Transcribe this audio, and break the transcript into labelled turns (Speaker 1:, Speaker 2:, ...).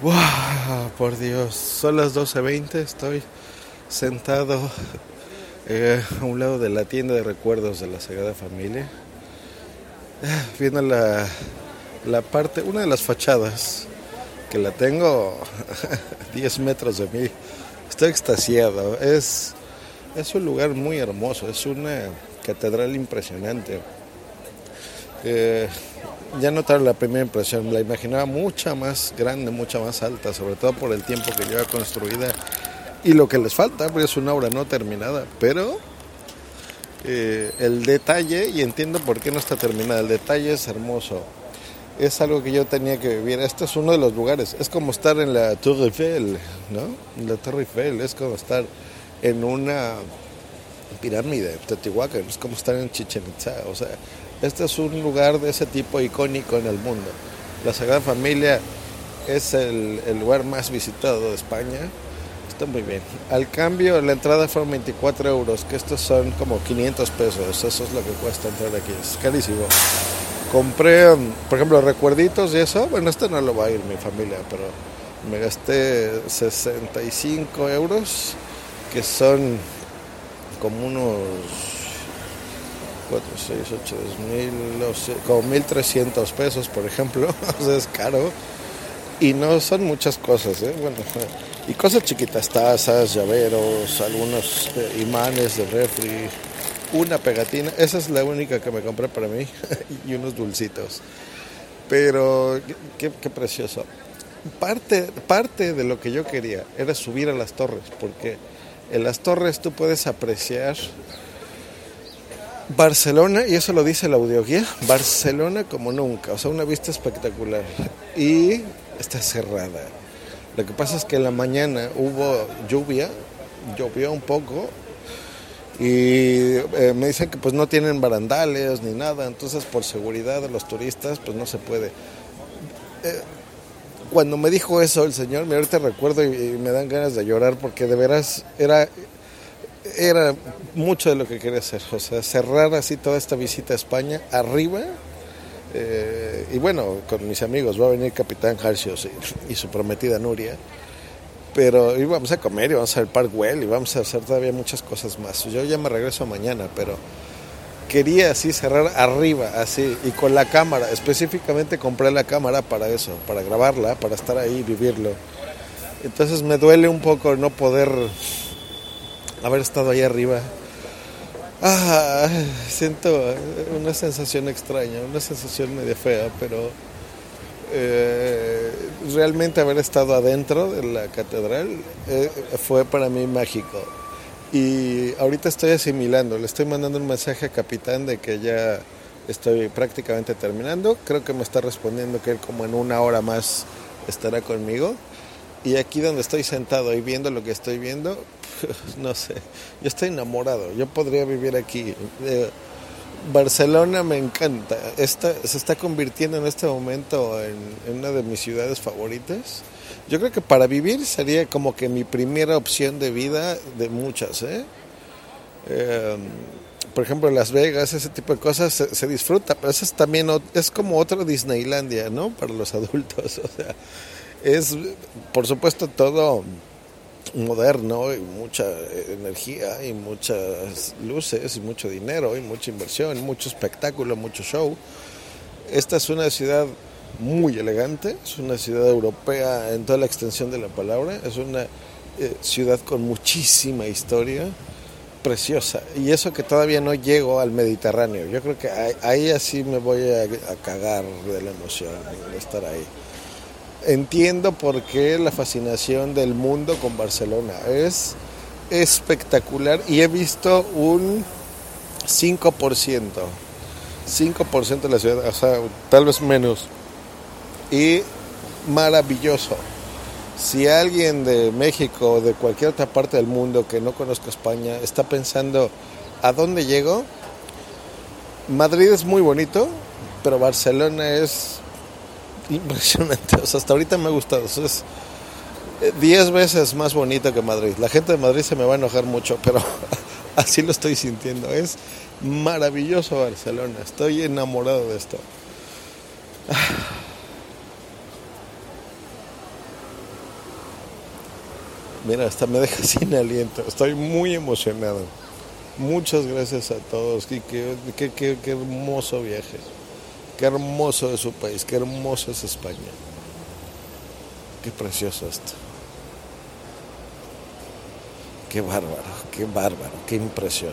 Speaker 1: Wow, por Dios, son las 12.20, estoy sentado eh, a un lado de la tienda de recuerdos de la Sagrada Familia, viendo la, la parte, una de las fachadas, que la tengo a 10 metros de mí. Estoy extasiado, es, es un lugar muy hermoso, es una catedral impresionante. Eh, ya notaron la primera impresión, la imaginaba mucha más grande, mucha más alta, sobre todo por el tiempo que lleva construida y lo que les falta, porque es una obra no terminada, pero eh, el detalle, y entiendo por qué no está terminada, el detalle es hermoso, es algo que yo tenía que vivir, este es uno de los lugares, es como estar en la Tour Eiffel, ¿no? La Torre Eiffel, es como estar en una pirámide, Teotihuacán, es como estar en Chichen Itza, o sea, este es un lugar de ese tipo icónico en el mundo. La Sagrada Familia es el, lugar más visitado de España. Está muy bien. Al cambio, la entrada fueron 24 euros, que estos son como 500 pesos. Eso es lo que cuesta entrar aquí. Es carísimo. Compré, um, por ejemplo, recuerditos y eso. Bueno, este no lo va a ir mi familia, pero me gasté 65 euros, que son como unos 4, 6, 8, 10 mil, como 1300 pesos, por ejemplo. o sea, es caro. Y no son muchas cosas, ¿eh? Bueno, y cosas chiquitas, tazas, llaveros, algunos eh, imanes de refri, una pegatina. Esa es la única que me compré para mí y unos dulcitos. Pero qué, qué precioso. Parte, parte de lo que yo quería era subir a las torres, porque en las torres tú puedes apreciar Barcelona, y eso lo dice la audioguía, Barcelona como nunca, o sea, una vista espectacular. Y está cerrada. Lo que pasa es que en la mañana hubo lluvia, llovió un poco, y eh, me dicen que pues no tienen barandales ni nada, entonces por seguridad de los turistas pues no se puede. Eh, cuando me dijo eso el señor, me ahorita recuerdo y, y me dan ganas de llorar porque de veras era era mucho de lo que quería hacer, o sea, cerrar así toda esta visita a España arriba. Eh, y bueno, con mis amigos, va a venir Capitán Harcios y, su prometida Nuria. Pero íbamos a comer, íbamos al Parkwell y vamos a hacer todavía muchas cosas más. Yo ya me regreso mañana, pero quería así cerrar arriba, así, y con la cámara. Específicamente compré la cámara para eso, para grabarla, para estar ahí y vivirlo. Entonces me duele un poco no poder haber estado ahí arriba. Ah, siento una sensación extraña, una sensación medio fea, pero eh, realmente haber estado adentro de la catedral eh, fue para mí mágico. Y ahorita estoy asimilando, le estoy mandando un mensaje a Capitán de que ya estoy prácticamente terminando. Creo que me está respondiendo que él como en una hora más estará conmigo. Y aquí donde estoy sentado y viendo lo que estoy viendo, no sé, yo estoy enamorado, yo podría vivir aquí. Eh, Barcelona me encanta, Esta, se está convirtiendo en este momento en, una de mis ciudades favoritas. Yo creo que para vivir sería como que mi primera opción de vida de muchas. ¿eh? Em, por ejemplo, Las Vegas, ese tipo de cosas se, disfruta, pero eso es también es como otro Disneylandia, ¿no? Para los adultos, o sea, es por supuesto todo moderno y mucha energía y muchas luces y mucho dinero y mucha inversión, mucho espectáculo, mucho show. Esta es una ciudad muy elegante, es una ciudad europea en toda la extensión de la palabra, es una eh, ciudad con muchísima historia, preciosa. Y eso que todavía no llego al Mediterráneo, yo creo que ahí, así me voy a, a cagar de la emoción de estar ahí entiendo por qué la fascinación del mundo con Barcelona. Es espectacular y he visto un 5%, 5% de la ciudad, o sea, tal vez menos. Y maravilloso. Si alguien de México o de cualquier otra parte del mundo que no conozca España está pensando a dónde llego, Madrid es muy bonito, pero Barcelona es impresionante. O sea, hasta ahorita me ha gustado. es 10 veces más bonito que Madrid. La gente de Madrid se me va a enojar mucho, pero así lo estoy sintiendo. Es maravilloso Barcelona. Estoy enamorado de esto. Mira, hasta me deja sin aliento. Estoy muy emocionado. Muchas gracias a todos. Qué, qué, qué, qué hermoso viaje. Qué hermoso es su país. Qué hermoso es España. Qué precioso esto. Qué bárbaro, qué bárbaro, qué impresión.